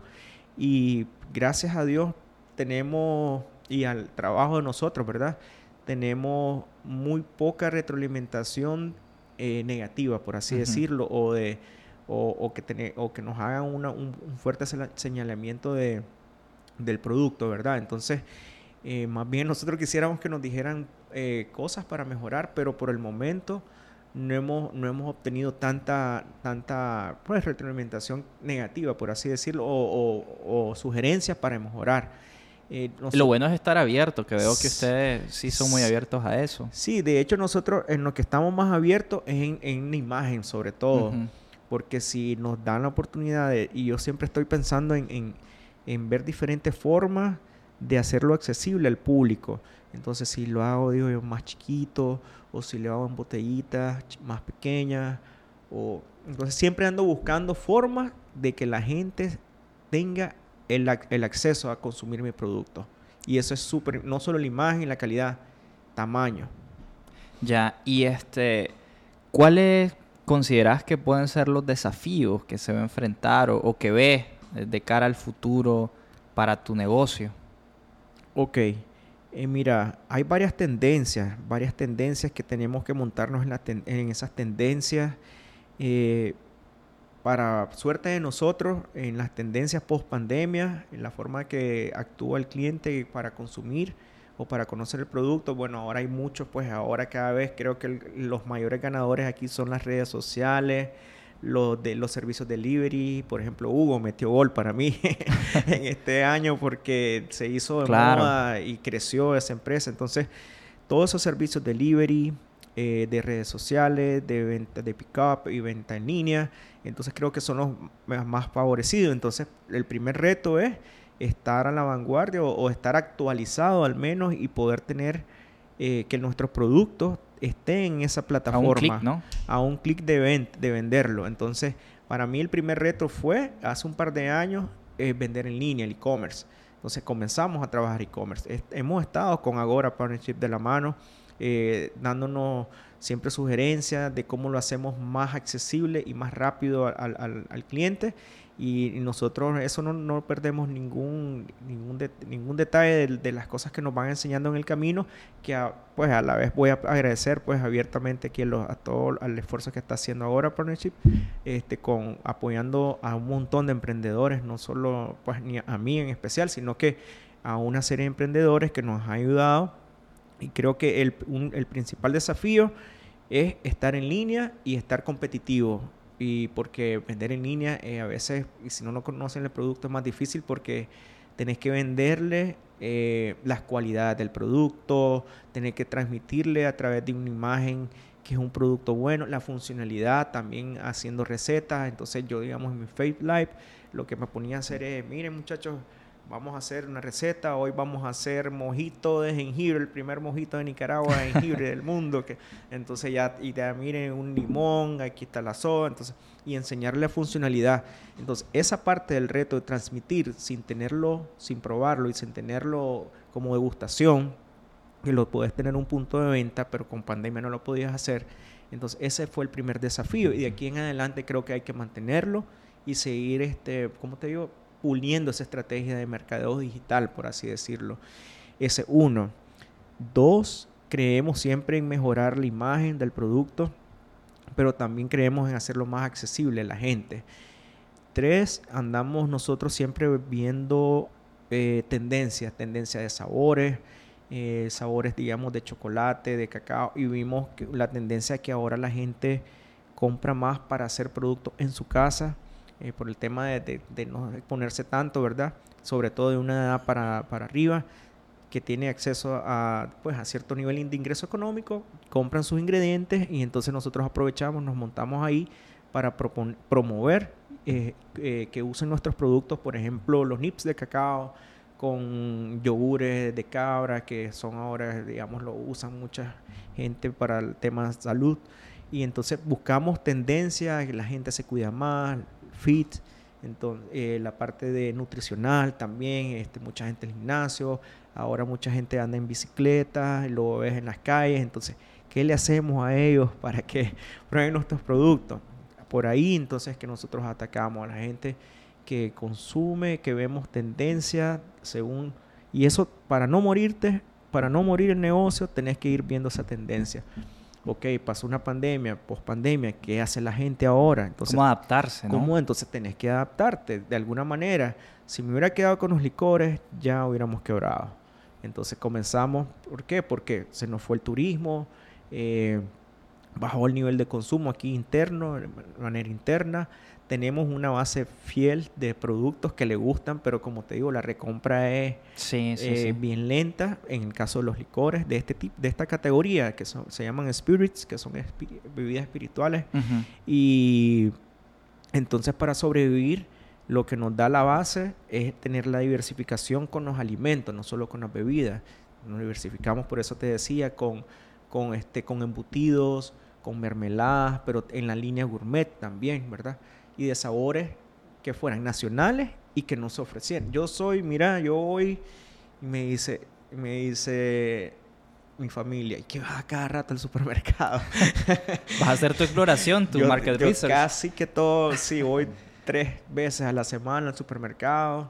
y gracias a Dios tenemos, y al trabajo de nosotros, ¿verdad? Tenemos muy poca retroalimentación eh, negativa, por así decirlo, o de o, que, o que nos hagan un, fuerte señalamiento de, del producto, ¿verdad? Entonces, eh, más bien nosotros quisiéramos que nos dijeran eh, cosas para mejorar, pero por el momento no hemos, no hemos obtenido tanta, tanta pues, retroalimentación negativa, por así decirlo, o, sugerencias para mejorar. Eh, lo bueno es estar abierto, que veo que ustedes sí son muy abiertos a eso. Sí, de hecho nosotros en lo que estamos más abiertos es en, en una imagen sobre todo porque si nos dan la oportunidad, de, y yo siempre estoy pensando en, ver diferentes formas de hacerlo accesible al público. Entonces, si lo hago, digo yo, más chiquito, o si lo hago en botellitas más pequeñas, o... Entonces, siempre ando buscando formas de que la gente tenga el, el acceso a consumir mi producto. Y eso es súper, no solo la imagen, la calidad, tamaño. Ya, y este, ¿cuál es consideras que pueden ser los desafíos que se va a enfrentar o, que ves de cara al futuro para tu negocio? Ok, eh, mira, hay varias tendencias, varias tendencias que tenemos que montarnos en, en esas tendencias. Eh, para suerte de nosotros, en las tendencias post pandemia, en la forma que actúa el cliente para consumir, para conocer el producto. Bueno, ahora hay muchos, pues ahora cada vez creo que los mayores ganadores aquí son las redes sociales, los de los servicios delivery, por ejemplo, Hugo metió gol para mí en este año porque se hizo de moda y creció esa empresa. Entonces, todos esos servicios delivery, eh, de redes sociales, de venta de pickup y venta en línea. Entonces creo que son los más favorecidos. Entonces el primer reto es estar a la vanguardia o, estar actualizado al menos y poder tener eh, que nuestros productos estén en esa plataforma. A un clic, ¿no? A un clic de, de venderlo. Entonces para mí el primer reto fue hace un par de años eh, vender en línea, el e-commerce. Entonces comenzamos a trabajar e-commerce. Hemos estado con Agora Partnership de la mano eh, dándonos siempre sugerencias de cómo lo hacemos más accesible y más rápido al, cliente. Y, nosotros eso no, perdemos ningún, ningún, ningún detalle de, las cosas que nos van enseñando en el camino, que a, pues a la vez voy a agradecer pues abiertamente aquí a, todo el esfuerzo que está haciendo ahora Partnership, este, con apoyando a un montón de emprendedores, no solo pues ni a mí en especial, sino que a una serie de emprendedores que nos ha ayudado y creo que el, el principal desafío es estar en línea y estar competitivo. Y porque vender en línea a veces, y si no lo conocen el producto, es más difícil porque tenés que venderle eh, las cualidades del producto, tenés que transmitirle a través de una imagen que es un producto bueno, la funcionalidad, también haciendo recetas. Entonces yo, digamos, en mi Faith Life, lo que me ponía a hacer es, miren muchachos, vamos a hacer una receta, hoy vamos a hacer mojito de jengibre, el primer mojito de Nicaragua de jengibre del mundo, que entonces ya, y te miren un limón, aquí está la soda, entonces, y enseñarle funcionalidad. Entonces, esa parte del reto de transmitir sin tenerlo, sin probarlo y sin tenerlo como degustación, que lo puedes tener un punto de venta, pero con pandemia no lo podías hacer. Entonces, ese fue el primer desafío y de aquí en adelante creo que hay que mantenerlo y seguir, este, ¿cómo te digo? Puliendo esa estrategia de mercadeo digital, por así decirlo. Ese uno. Dos, creemos siempre en mejorar la imagen del producto, pero también creemos en hacerlo más accesible a la gente. Tres, andamos nosotros siempre viendo eh, tendencias, tendencias de sabores, eh, sabores, digamos, de chocolate, de cacao, y vimos que la tendencia que ahora la gente compra más para hacer productos en su casa eh, por el tema de, no exponerse tanto, ¿verdad? Sobre todo de una edad para, arriba, que tiene acceso a, pues, a cierto nivel de ingreso económico, compran sus ingredientes y entonces nosotros aprovechamos, nos montamos ahí para promover eh, eh, que usen nuestros productos, por ejemplo, los nips de cacao con yogures de cabra, que son ahora, digamos, lo usan mucha gente para el tema de salud. Y entonces buscamos tendencias, la gente se cuida más, fit, entonces, eh, la parte de nutricional también, este, mucha gente en gimnasio, ahora mucha gente anda en bicicleta, lo ves en las calles, entonces, ¿qué le hacemos a ellos para que prueben nuestros productos? Por ahí entonces que nosotros atacamos a la gente que consume, que vemos tendencia según... Y eso, para no morirte, para no morir el negocio, tenés que ir viendo esa tendencia ok, pasó una pandemia, post-pandemia, ¿qué hace la gente ahora? Entonces, ¿Cómo adaptarse? ¿no? ¿Cómo? Entonces tenés que adaptarte de alguna manera. Si me hubiera quedado con los licores, ya hubiéramos quebrado. Entonces comenzamos, ¿por qué? Porque se nos fue el turismo, eh, bajó el nivel de consumo aquí interno, de manera interna, tenemos una base fiel de productos que le gustan, pero como te digo, la recompra es eh, bien lenta en el caso de los licores de este tipo, de esta categoría que se llaman spirits, que son bebidas espirituales. Y entonces para sobrevivir, lo que nos da la base es tener la diversificación con los alimentos, no solo con las bebidas. Nos diversificamos, por eso te decía, con, con, este, con embutidos, con mermeladas, pero en la línea gourmet también, ¿verdad? Y de sabores que fueran nacionales y que no se ofrecieran. Yo soy, mira, yo hoy me dice, me dice mi familia, ¿y qué vas a cada rato al supermercado? vas a hacer tu exploración, tu market yo Casi que todo, sí, voy tres veces a la semana al supermercado.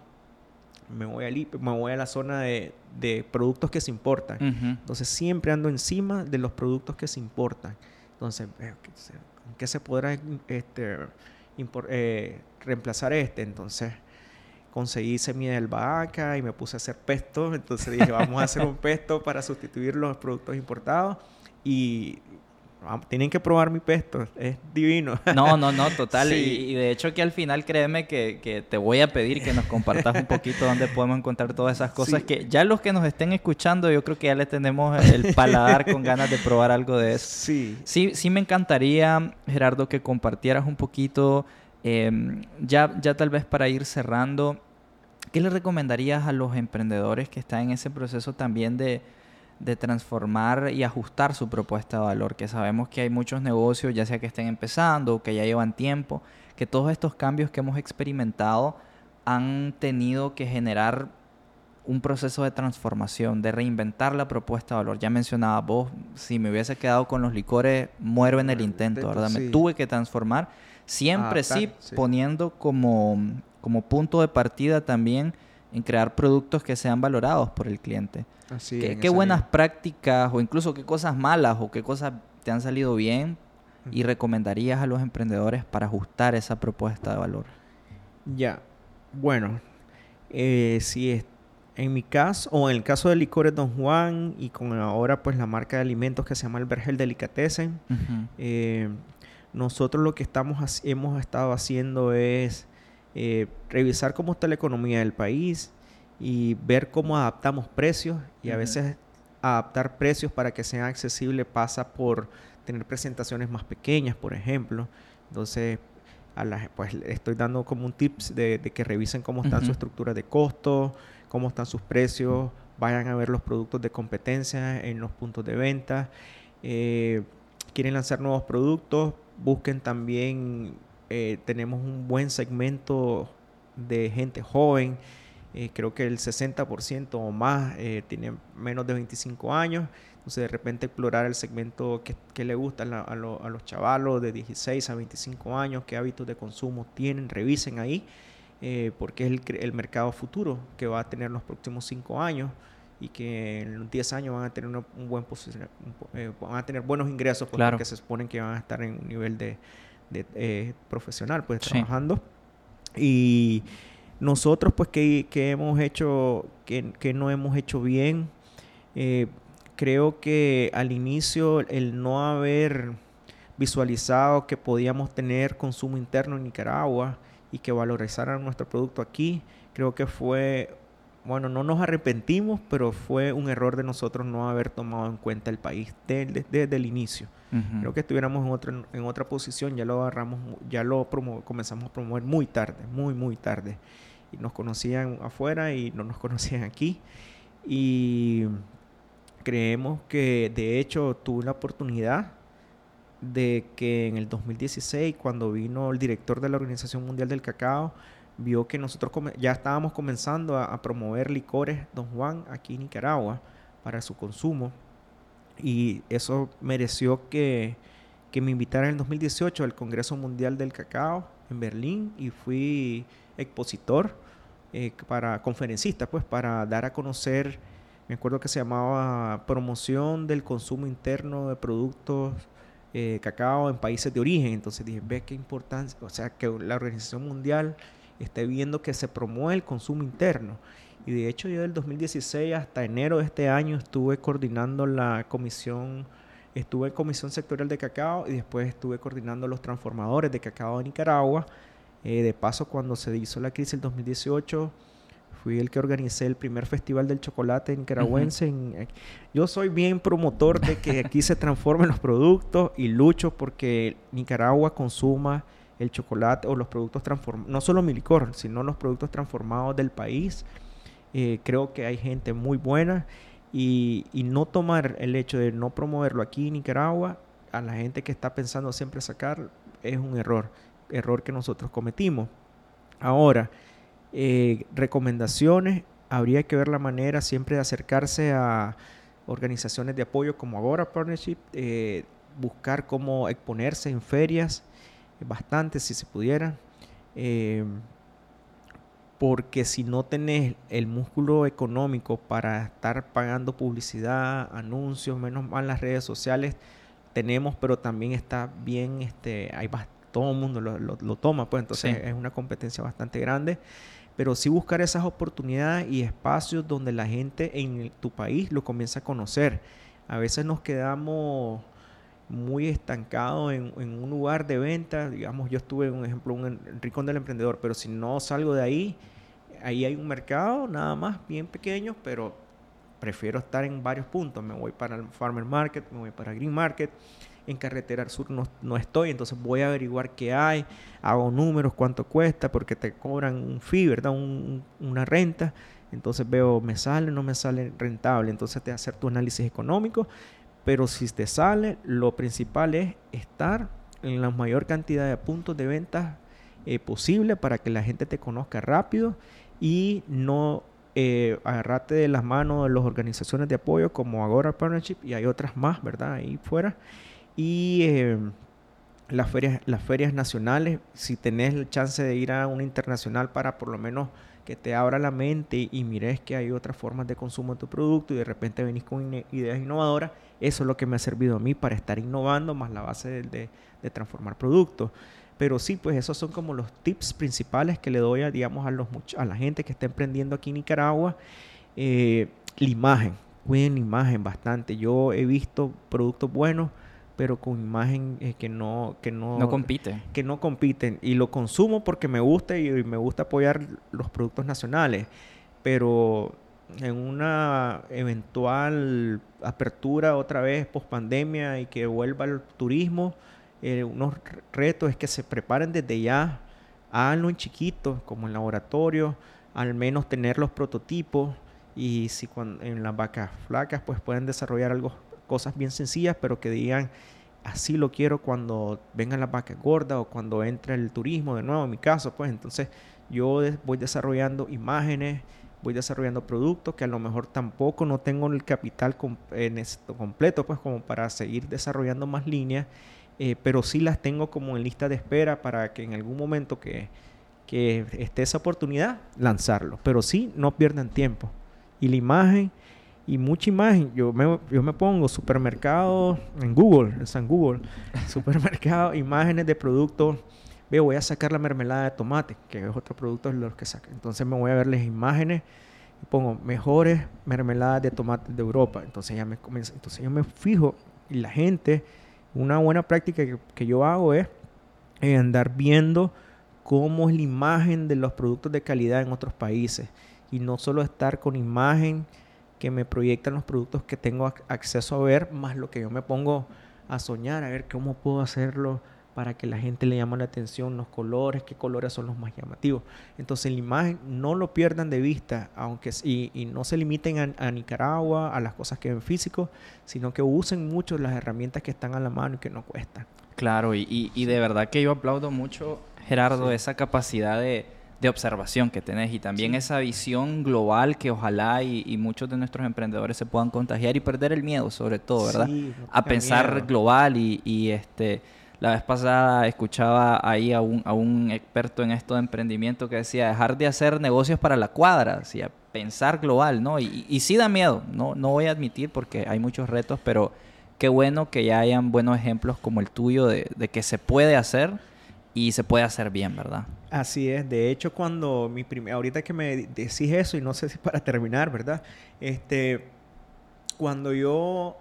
Me voy, al, me voy a la zona de, de productos que se importan. Entonces siempre ando encima de los productos que se importan. Entonces, ¿en qué se podrá este, eh, reemplazar este. Entonces conseguí semilla de albahaca y me puse a hacer pesto. Entonces dije, vamos a hacer un pesto para sustituir los productos importados. Y tienen que probar mi pesto, es divino. No, no, no, total. Y, de hecho que al final créeme que, te voy a pedir que nos compartas un poquito dónde podemos encontrar todas esas cosas que ya los que nos estén escuchando, yo creo que ya les tenemos el paladar con ganas de probar algo de eso. Sí. Sí, sí me encantaría, Gerardo, que compartieras un poquito, em, ya, ya tal vez para ir cerrando, ¿qué le recomendarías a los emprendedores que están en ese proceso también de de transformar y ajustar su propuesta de valor, que sabemos que hay muchos negocios, ya sea que estén empezando o que ya llevan tiempo, que todos estos cambios que hemos experimentado han tenido que generar un proceso de transformación, de reinventar la propuesta de valor. Ya mencionaba vos, si me hubiese quedado con los licores, muero en el intento, ¿verdad? Me tuve que transformar, siempre sí, poniendo como, como punto de partida también en crear productos que sean valorados por el cliente. ¿Qué, buenas prácticas o incluso qué cosas malas o qué cosas te han salido bien y recomendarías a los emprendedores para ajustar esa propuesta de valor? Ya, bueno, eh, si es en mi caso, o en el caso de Licores Don Juan y con ahora pues la marca de alimentos que se llama el Vergel Delicatessen, eh, nosotros lo que estamos hemos estado haciendo es eh, revisar cómo está la economía del país, y ver cómo adaptamos precios y a veces adaptar precios para que sean accesibles pasa por tener presentaciones más pequeñas, por ejemplo. Entonces, a la, pues estoy dando como un tips de, que revisen cómo están su estructura de costo, cómo están sus precios, vayan a ver los productos de competencia en los puntos de venta. Eh, quieren lanzar nuevos productos, busquen también, eh, tenemos un buen segmento de gente joven eh, creo que el 60% o más eh, tiene menos de 25 años. Entonces, de repente explorar el segmento que, le gusta a, los chavalos de 16 a 25 años, qué hábitos de consumo tienen, revisen ahí, eh, porque es el, mercado futuro que va a tener los próximos 5 años y que en 10 años van a tener un buen van a tener buenos ingresos pues, porque se suponen que van a estar en un nivel de, profesional, pues trabajando. Y nosotros, pues, que, hemos hecho, que, no hemos hecho bien, eh, creo que al inicio el no haber visualizado que podíamos tener consumo interno en Nicaragua y que valorizaran nuestro producto aquí, creo que fue, bueno, no nos arrepentimos, pero fue un error de nosotros no haber tomado en cuenta el país desde, el inicio. Creo que estuviéramos en otra, en otra posición, ya lo agarramos, ya lo comenzamos a promover muy tarde, muy, muy tarde y nos conocían afuera y no nos conocían aquí. Y creemos que de hecho tuve la oportunidad de que en el 2016, cuando vino el director de la Organización Mundial del Cacao, vio que nosotros ya estábamos comenzando a, promover licores Don Juan aquí en Nicaragua para su consumo. Y eso mereció que, que me invitaran en el 2018 al Congreso Mundial del Cacao en Berlín y fui expositor, eh, para conferencistas, pues para dar a conocer, me acuerdo que se llamaba promoción del consumo interno de productos eh, cacao en países de origen. Entonces dije, ve qué importancia, o sea, que la Organización Mundial esté viendo que se promueve el consumo interno. Y de hecho yo del 2016 hasta enero de este año estuve coordinando la comisión, estuve en comisión sectorial de cacao y después estuve coordinando los transformadores de cacao de Nicaragua eh, de paso, cuando se hizo la crisis del 2018, fui el que organicé el primer festival del chocolate nicaragüense. Eh, yo soy bien promotor de que aquí se transformen los productos y lucho porque Nicaragua consuma el chocolate o los productos transformados, no solo mi licor, sino los productos transformados del país. Eh, creo que hay gente muy buena y, y, no tomar el hecho de no promoverlo aquí en Nicaragua a la gente que está pensando siempre sacar es un error error que nosotros cometimos. Ahora, eh, recomendaciones, habría que ver la manera siempre de acercarse a organizaciones de apoyo como Agora Partnership, eh, buscar cómo exponerse en ferias, bastante si se pudiera, eh, porque si no tenés el músculo económico para estar pagando publicidad, anuncios, menos mal las redes sociales, tenemos, pero también está bien, este, hay todo el mundo lo, toma, pues entonces es una competencia bastante grande. Pero sí buscar esas oportunidades y espacios donde la gente en tu país lo comienza a conocer. A veces nos quedamos muy estancado en, un lugar de venta. Digamos, yo estuve, un ejemplo, un rincón del emprendedor, pero si no salgo de ahí, ahí hay un mercado nada más bien pequeño, pero prefiero estar en varios puntos. Me voy para el Farmer Market, me voy para Green Market. En Carretera Sur no, no estoy, entonces voy a averiguar qué hay, hago números, cuánto cuesta, porque te cobran un fee, ¿verdad? una renta. Entonces veo, me sale, no me sale rentable. Entonces te hacer tu análisis económico. Pero si te sale, lo principal es estar en la mayor cantidad de puntos de venta eh, posible para que la gente te conozca rápido y no eh, agarrate de las manos de las organizaciones de apoyo como Agora Partnership y hay otras más, ¿verdad? Ahí fuera. Y eh, las, ferias, las ferias nacionales, si tenés el chance de ir a una internacional para por lo menos te abra la mente y mires que hay otras formas de consumo de tu producto y de repente venís con ideas innovadoras, eso es lo que me ha servido a mí para estar innovando más la base de, de transformar productos. Pero sí, pues esos son como los tips principales que le doy a, digamos, a, los, a la gente que está emprendiendo aquí en Nicaragua. Eh, la imagen, cuiden la imagen bastante. Yo he visto productos buenos, pero con imagen eh, que no que no no compite. que no compiten. Y lo consumo porque me gusta y, me gusta apoyar los productos nacionales. Pero en una eventual apertura otra vez post pandemia y que vuelva el turismo eh, unos retos es que se preparen desde ya, háganlo en chiquito, como en laboratorio, al menos tener los prototipos y si cuando, en las vacas flacas pues pueden desarrollar algo, cosas bien sencillas, pero que digan, así lo quiero cuando vengan las vacas gordas o cuando entre el turismo de nuevo, en mi caso, pues entonces yo voy desarrollando imágenes, voy desarrollando productos que a lo mejor tampoco no tengo el capital en esto completo, pues como para seguir desarrollando más líneas eh, pero sí las tengo como en lista de espera para que en algún momento que, que esté esa oportunidad, lanzarlo. Pero sí, no pierdan tiempo. Y la imagen, y mucha imagen, yo me, yo me pongo supermercado en Google, en Google, supermercado, imágenes de productos. Veo, voy a sacar la mermelada de tomate, que es otro producto de los que saco. Entonces me voy a ver las imágenes y pongo mejores mermeladas de tomate de Europa. Entonces ya me comienza, entonces yo me fijo y la gente una buena práctica que, yo hago es eh, andar viendo cómo es la imagen de los productos de calidad en otros países y no solo estar con imagen que me proyectan los productos que tengo acceso a ver, más lo que yo me pongo a soñar, a ver cómo puedo hacerlo para que la gente le llame la atención los colores, qué colores son los más llamativos. Entonces la imagen no lo pierdan de vista, aunque y, y no se limiten a, Nicaragua, a las cosas que ven físico, sino que usen mucho las herramientas que están a la mano y que no cuestan. Claro, y, y, de verdad que yo aplaudo mucho, Gerardo, esa capacidad de, de, observación que tenés y también esa visión global que ojalá y, muchos de nuestros emprendedores se puedan contagiar y perder el miedo, sobre todo, ¿verdad? a pensar global y este la vez pasada escuchaba ahí a un, a un experto en esto de emprendimiento que decía dejar de hacer negocios para la cuadra, decía pensar global, ¿no? Y, y, sí da miedo, no, no voy a admitir porque hay muchos retos, pero qué bueno que ya hayan buenos ejemplos como el tuyo de, de que se puede hacer y se puede hacer bien, ¿verdad? Así es. De hecho, cuando mi primer, ahorita que me decís eso y no sé si para terminar, ¿verdad? Este, cuando yo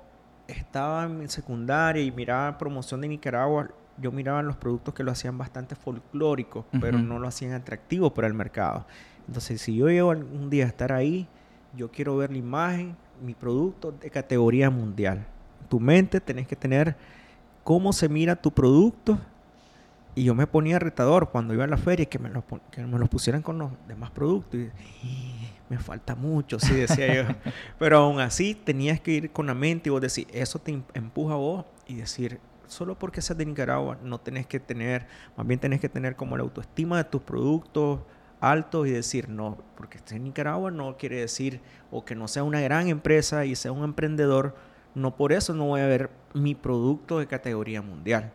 estaba en secundaria y miraba promoción de Nicaragua, yo miraba los productos que lo hacían bastante folclóricos, pero no lo hacían atractivo para el mercado. Entonces, si yo llego un día a estar ahí, yo quiero ver la imagen, mi producto de categoría mundial. En tu mente tenés que tener cómo se mira tu producto. Y yo me ponía retador cuando iba a la feria que me los, que me los pusieran con los demás productos. Y, me falta mucho, sí, decía yo. Pero aún así tenías que ir con la mente y vos decir, eso te empuja a vos y decir, solo porque seas de Nicaragua no tenés que tener, más bien tenés que tener como la autoestima de tus productos altos y decir, no, porque estés en Nicaragua no quiere decir, o que no sea una gran empresa y sea un emprendedor, no por eso no voy a ver mi producto de categoría mundial.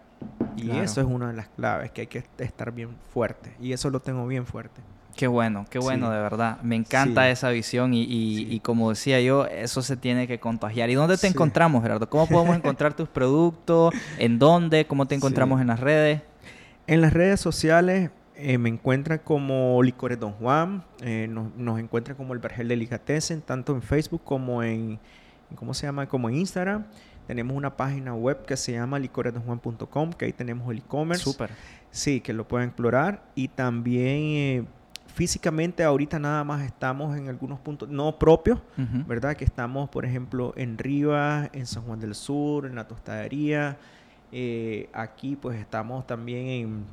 Y eso es una de las claves, que hay que estar bien fuerte. Y eso lo tengo bien fuerte. Qué bueno, qué bueno, de verdad. Me encanta esa visión y, y, como decía yo, eso se tiene que contagiar. ¿Y dónde te encontramos, Gerardo? ¿Cómo podemos encontrar tus productos? ¿En dónde? ¿Cómo te encontramos en las redes? En las redes sociales eh, me encuentran como Licores Don Juan, eh, nos, nos, encuentran como el Vergel Delicatessen, tanto en Facebook como en, ¿cómo se llama? Como en Instagram. Tenemos una página web que se llama licoresdejuan.com, que ahí tenemos el e-commerce. Súper. Sí, que lo pueden explorar. Y también eh, físicamente ahorita nada más estamos en algunos puntos, no propios, ¿verdad? Que estamos, por ejemplo, en Rivas, en San Juan del Sur, en la tostadería. Eh, aquí pues estamos también en,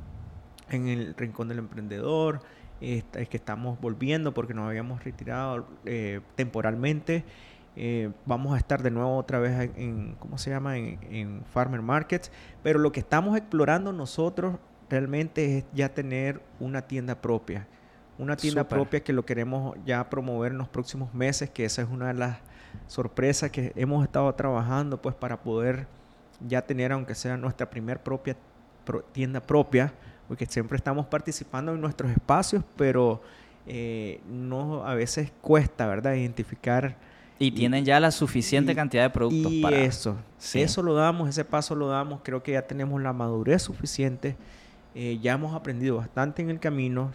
en el Rincón del Emprendedor. es que estamos volviendo porque nos habíamos retirado eh, temporalmente. Eh, vamos a estar de nuevo otra vez en, ¿cómo se llama? En, Farmer Markets. Pero lo que estamos explorando nosotros realmente es ya tener una tienda propia. Una tienda propia que lo queremos ya promover en los próximos meses, que esa es una de las sorpresas que hemos estado trabajando pues para poder ya tener, aunque sea nuestra primer propia tienda propia, porque siempre estamos participando en nuestros espacios, pero eh, no a veces cuesta, ¿verdad? Identificar y, tienen ya la suficiente cantidad de productos y eso, eso lo damos, ese paso lo damos, creo que ya tenemos la madurez suficiente, eh, ya hemos aprendido bastante en el camino,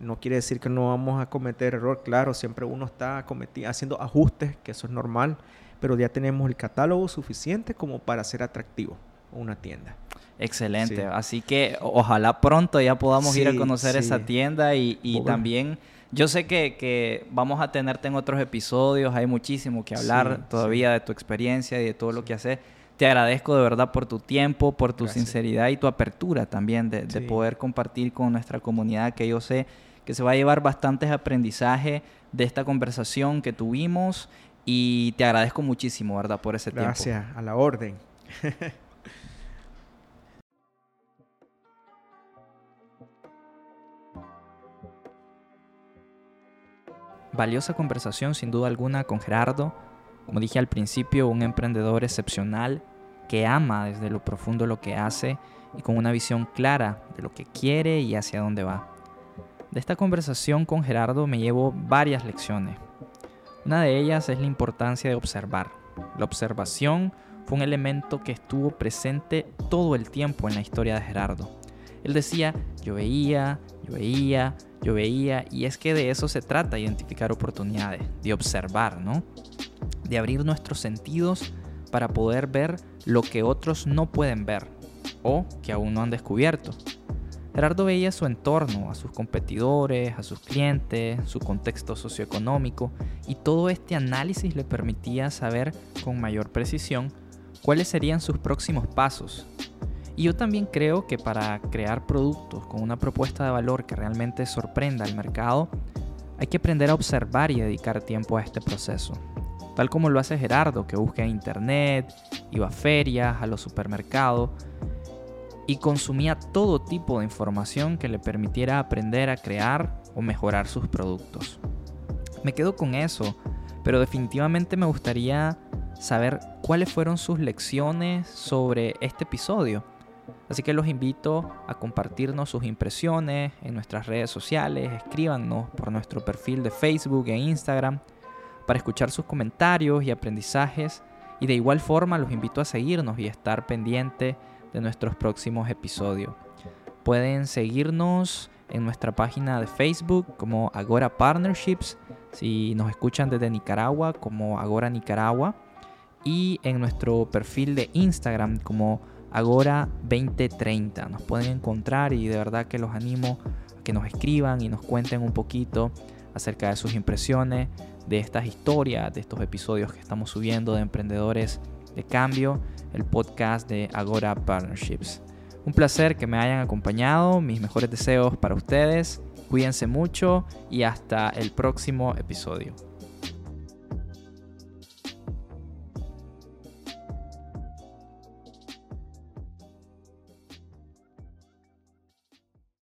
no quiere decir que no vamos a cometer error, claro, siempre uno está haciendo ajustes, que eso es normal, pero ya tenemos el catálogo suficiente como para ser atractivo una tienda. Excelente, así que ojalá pronto ya podamos ir a conocer esa tienda y, y también yo sé que, vamos a tenerte en otros episodios, hay muchísimo que hablar todavía de tu experiencia y de todo lo que haces. Te agradezco de verdad por tu tiempo, por tu sinceridad y tu apertura también de, poder compartir con nuestra comunidad, que yo sé que se va a llevar bastantes aprendizaje de esta conversación que tuvimos y te agradezco muchísimo, ¿verdad? Por ese tiempo. Gracias, a la orden. Valiosa conversación sin duda alguna con Gerardo, como dije al principio, un emprendedor excepcional que ama desde lo profundo lo que hace y con una visión clara de lo que quiere y hacia dónde va. De esta conversación con Gerardo me llevo varias lecciones. Una de ellas es la importancia de observar. La observación fue un elemento que estuvo presente todo el tiempo en la historia de Gerardo. Él decía, yo veía, yo veía, yo veía, y es que de eso se trata, identificar oportunidades, de observar, ¿no? De abrir nuestros sentidos para poder ver lo que otros no pueden ver o que aún no han descubierto. Gerardo veía su entorno, a sus competidores, a sus clientes, su contexto socioeconómico y todo este análisis le permitía saber con mayor precisión cuáles serían sus próximos pasos y yo también creo que para crear productos con una propuesta de valor que realmente sorprenda al mercado, hay que aprender a observar y dedicar tiempo a este proceso. Tal como lo hace Gerardo, que busca en internet, iba a ferias, a los supermercados y consumía todo tipo de información que le permitiera aprender a crear o mejorar sus productos. Me quedo con eso, pero definitivamente me gustaría saber cuáles fueron sus lecciones sobre este episodio Así que los invito a compartirnos sus impresiones en nuestras redes sociales, escríbanos por nuestro perfil de Facebook e Instagram para escuchar sus comentarios y aprendizajes y de igual forma los invito a seguirnos y estar pendiente de nuestros próximos episodios. Pueden seguirnos en nuestra página de Facebook como Agora Partnerships, si nos escuchan desde Nicaragua como Agora Nicaragua y en nuestro perfil de Instagram como Agora 2030. Nos pueden encontrar y de verdad que los animo a que nos escriban y nos cuenten un poquito acerca de sus impresiones, de estas historias, de estos episodios que estamos subiendo de Emprendedores de Cambio, el podcast de Agora Partnerships. Un placer que me hayan acompañado, mis mejores deseos para ustedes, cuídense mucho y hasta el próximo episodio.